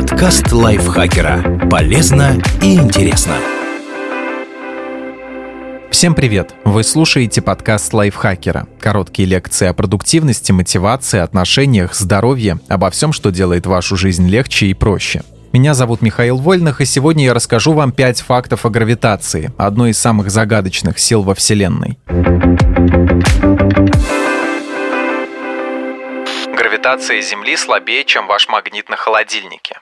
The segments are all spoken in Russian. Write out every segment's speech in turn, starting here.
Подкаст лайфхакера. Полезно и интересно. Всем привет! Вы слушаете подкаст лайфхакера. Короткие лекции о продуктивности, мотивации, отношениях, здоровье, обо всем, что делает вашу жизнь легче и проще. Меня зовут Михаил Вольных, и сегодня я расскажу вам 5 фактов о гравитации, одной из самых загадочных сил во Вселенной. Гравитация Земли слабее, чем ваш магнит на холодильнике.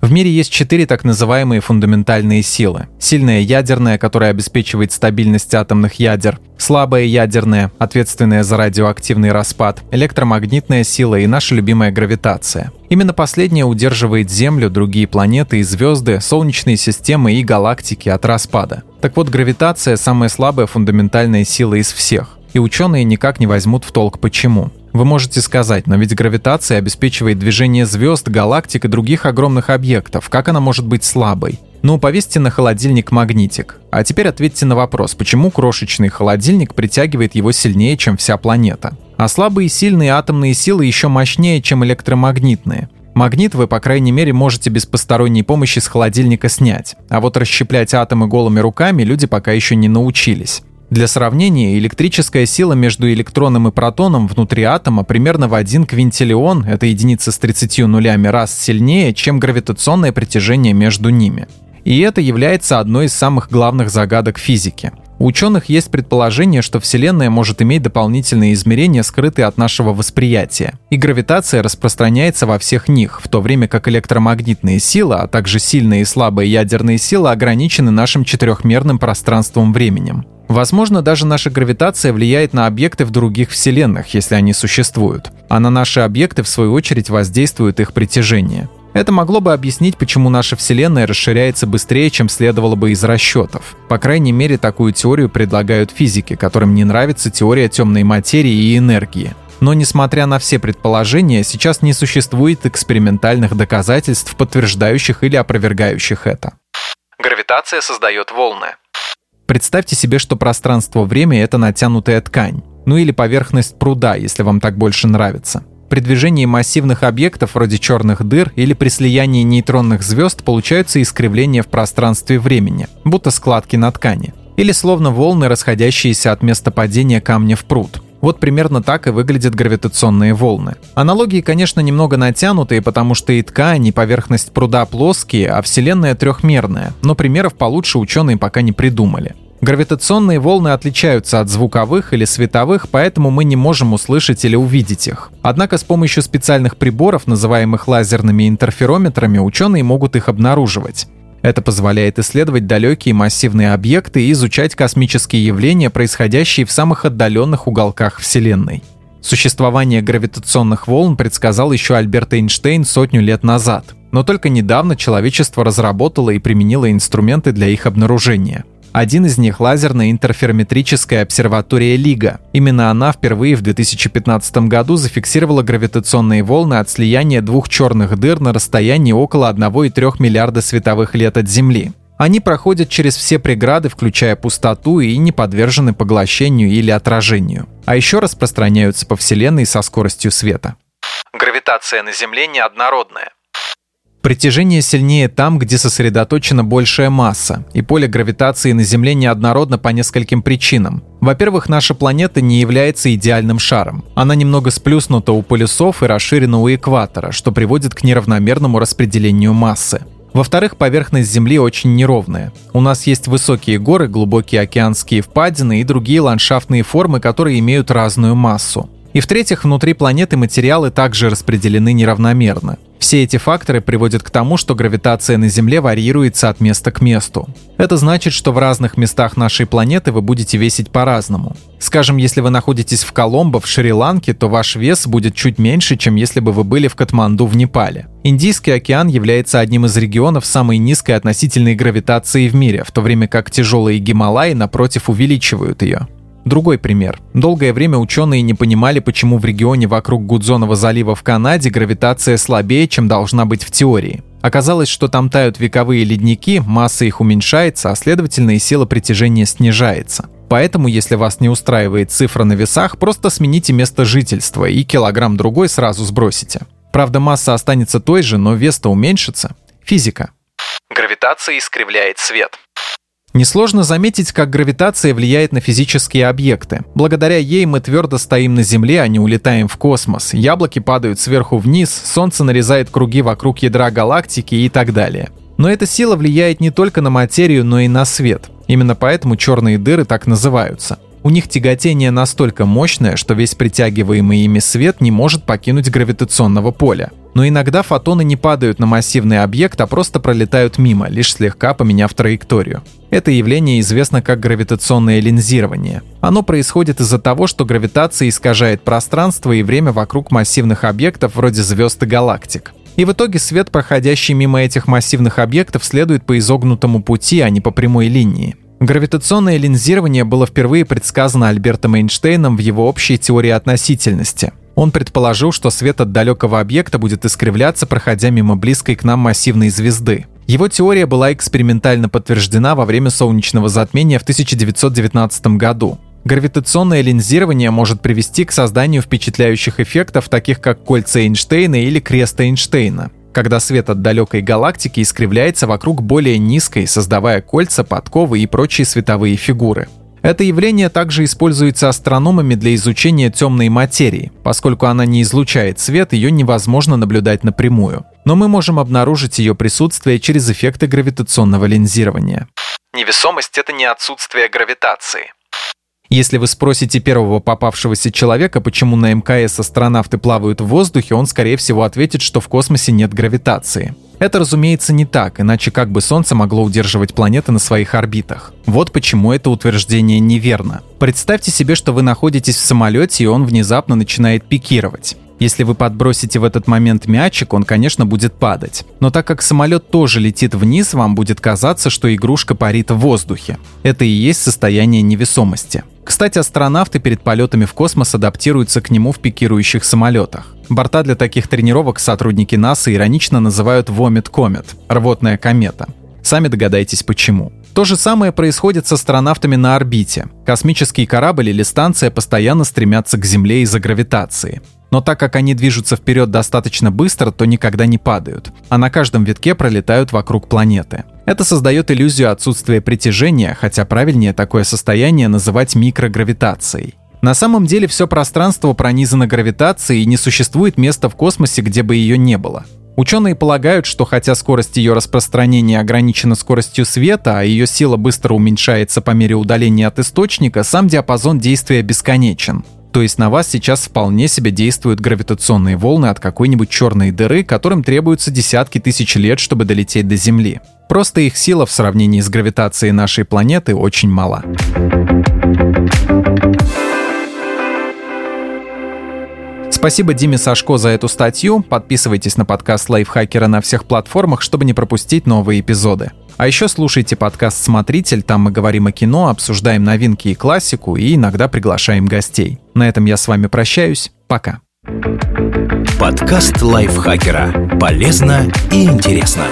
В мире есть четыре так называемые фундаментальные силы. Сильная ядерная, которая обеспечивает стабильность атомных ядер, слабая ядерная, ответственная за радиоактивный распад, электромагнитная сила и наша любимая гравитация. Именно последняя удерживает Землю, другие планеты и звезды, солнечные системы и галактики от распада. Так вот, гравитация – самая слабая фундаментальная сила из всех. И ученые никак не возьмут в толк почему. Вы можете сказать, но ведь гравитация обеспечивает движение звезд, галактик и других огромных объектов. Как она может быть слабой? Ну, повесьте на холодильник магнитик. А теперь ответьте на вопрос, почему крошечный холодильник притягивает его сильнее, чем вся планета? А слабые и сильные атомные силы еще мощнее, чем электромагнитные. Магнит вы, по крайней мере, можете без посторонней помощи с холодильника снять. А вот расщеплять атомы голыми руками люди пока еще не научились. Для сравнения, электрическая сила между электроном и протоном внутри атома примерно в 1 квинтиллион, это единица с 30 нулями, раз сильнее, чем гравитационное притяжение между ними. И это является одной из самых главных загадок физики. У ученых есть предположение, что Вселенная может иметь дополнительные измерения, скрытые от нашего восприятия. И гравитация распространяется во всех них, в то время как электромагнитные силы, а также сильные и слабые ядерные силы ограничены нашим четырехмерным пространством-временем. Возможно, даже наша гравитация влияет на объекты в других вселенных, если они существуют, а на наши объекты, в свою очередь, воздействует их притяжение. Это могло бы объяснить, почему наша Вселенная расширяется быстрее, чем следовало бы из расчетов. По крайней мере, такую теорию предлагают физики, которым не нравится теория темной материи и энергии. Но несмотря на все предположения, сейчас не существует экспериментальных доказательств, подтверждающих или опровергающих это. Гравитация создает волны. Представьте себе, что пространство-время — это натянутая ткань. Ну или поверхность пруда, если вам так больше нравится. При движении массивных объектов вроде черных дыр или при слиянии нейтронных звезд получаются искривления в пространстве времени, будто складки на ткани. Или словно волны, расходящиеся от места падения камня в пруд. Вот примерно так и выглядят гравитационные волны. Аналогии, конечно, немного натянутые, потому что и ткань, и поверхность пруда плоские, а Вселенная трехмерная, но примеров получше ученые пока не придумали. Гравитационные волны отличаются от звуковых или световых, поэтому мы не можем услышать или увидеть их. Однако с помощью специальных приборов, называемых лазерными интерферометрами, ученые могут их обнаруживать. Это позволяет исследовать далекие массивные объекты и изучать космические явления, происходящие в самых отдаленных уголках Вселенной. Существование гравитационных волн предсказал еще Альберт Эйнштейн сотню лет назад. Но только недавно человечество разработало и применило инструменты для их обнаружения – один из них — лазерная интерферометрическая обсерватория Лига. Именно она впервые в 2015 году зафиксировала гравитационные волны от слияния двух черных дыр на расстоянии около 1,3 миллиарда световых лет от Земли. Они проходят через все преграды, включая пустоту, и не подвержены поглощению или отражению. А еще распространяются по Вселенной со скоростью света. Гравитация на Земле неоднородная. Притяжение сильнее там, где сосредоточена большая масса, и поле гравитации на Земле неоднородно по нескольким причинам. Во-первых, наша планета не является идеальным шаром. Она немного сплюснута у полюсов и расширена у экватора, что приводит к неравномерному распределению массы. Во-вторых, поверхность Земли очень неровная. У нас есть высокие горы, глубокие океанские впадины и другие ландшафтные формы, которые имеют разную массу. И в-третьих, внутри планеты материалы также распределены неравномерно. Все эти факторы приводят к тому, что гравитация на Земле варьируется от места к месту. Это значит, что в разных местах нашей планеты вы будете весить по-разному. Скажем, если вы находитесь в Коломбо, в Шри-Ланке, то ваш вес будет чуть меньше, чем если бы вы были в Катманду в Непале. Индийский океан является одним из регионов самой низкой относительной гравитации в мире, в то время как тяжелые Гималаи, напротив, увеличивают ее. Другой пример. Долгое время ученые не понимали, почему в регионе вокруг Гудзонова залива в Канаде гравитация слабее, чем должна быть в теории. Оказалось, что там тают вековые ледники, масса их уменьшается, а следовательно и сила притяжения снижается. Поэтому, если вас не устраивает цифра на весах, просто смените место жительства и килограмм другой сразу сбросите. Правда, масса останется той же, но вес-то уменьшится. Физика. Гравитация искривляет свет. Несложно заметить, как гравитация влияет на физические объекты. Благодаря ей мы твердо стоим на Земле, а не улетаем в космос. Яблоки падают сверху вниз, Солнце нарезает круги вокруг ядра галактики и так далее. Но эта сила влияет не только на материю, но и на свет. Именно поэтому черные дыры так называются. У них тяготение настолько мощное, что весь притягиваемый ими свет не может покинуть гравитационного поля. Но иногда фотоны не падают на массивный объект, а просто пролетают мимо, лишь слегка поменяв траекторию. Это явление известно как гравитационное линзирование. Оно происходит из-за того, что гравитация искажает пространство и время вокруг массивных объектов вроде звезд и галактик. И в итоге свет, проходящий мимо этих массивных объектов, следует по изогнутому пути, а не по прямой линии. Гравитационное линзирование было впервые предсказано Альбертом Эйнштейном в его общей теории относительности. Он предположил, что свет от далекого объекта будет искривляться, проходя мимо близкой к нам массивной звезды. Его теория была экспериментально подтверждена во время солнечного затмения в 1919 году. Гравитационное линзирование может привести к созданию впечатляющих эффектов, таких как кольца Эйнштейна или крест Эйнштейна когда свет от далекой галактики искривляется вокруг более низкой, создавая кольца, подковы и прочие световые фигуры. Это явление также используется астрономами для изучения темной материи. Поскольку она не излучает свет, ее невозможно наблюдать напрямую. Но мы можем обнаружить ее присутствие через эффекты гравитационного линзирования. Невесомость — это не отсутствие гравитации. Если вы спросите первого попавшегося человека, почему на МКС астронавты плавают в воздухе, он, скорее всего, ответит, что в космосе нет гравитации. Это, разумеется, не так, иначе как бы Солнце могло удерживать планеты на своих орбитах. Вот почему это утверждение неверно. Представьте себе, что вы находитесь в самолете, и он внезапно начинает пикировать. Если вы подбросите в этот момент мячик, он, конечно, будет падать. Но так как самолет тоже летит вниз, вам будет казаться, что игрушка парит в воздухе. Это и есть состояние невесомости. Кстати, астронавты перед полетами в космос адаптируются к нему в пикирующих самолетах. Борта для таких тренировок сотрудники НАСА иронично называют «Vomit Comet» — рвотная комета. Сами догадайтесь почему. То же самое происходит с астронавтами на орбите. Космический корабль или станция постоянно стремятся к Земле из-за гравитации. Но так как они движутся вперед достаточно быстро, то никогда не падают, а на каждом витке пролетают вокруг планеты. Это создает иллюзию отсутствия притяжения, хотя правильнее такое состояние называть микрогравитацией. На самом деле все пространство пронизано гравитацией и не существует места в космосе, где бы ее не было. Ученые полагают, что хотя скорость ее распространения ограничена скоростью света, а ее сила быстро уменьшается по мере удаления от источника, сам диапазон действия бесконечен. То есть на вас сейчас вполне себе действуют гравитационные волны от какой-нибудь черной дыры, которым требуются десятки тысяч лет, чтобы долететь до Земли. Просто их сила в сравнении с гравитацией нашей планеты очень мала. Спасибо Диме Сашко за эту статью. Подписывайтесь на подкаст Лайфхакера на всех платформах, чтобы не пропустить новые эпизоды. А еще слушайте подкаст «Смотритель», там мы говорим о кино, обсуждаем новинки и классику и иногда приглашаем гостей. На этом я с вами прощаюсь. Пока. Подкаст Лайфхакера. Полезно и интересно.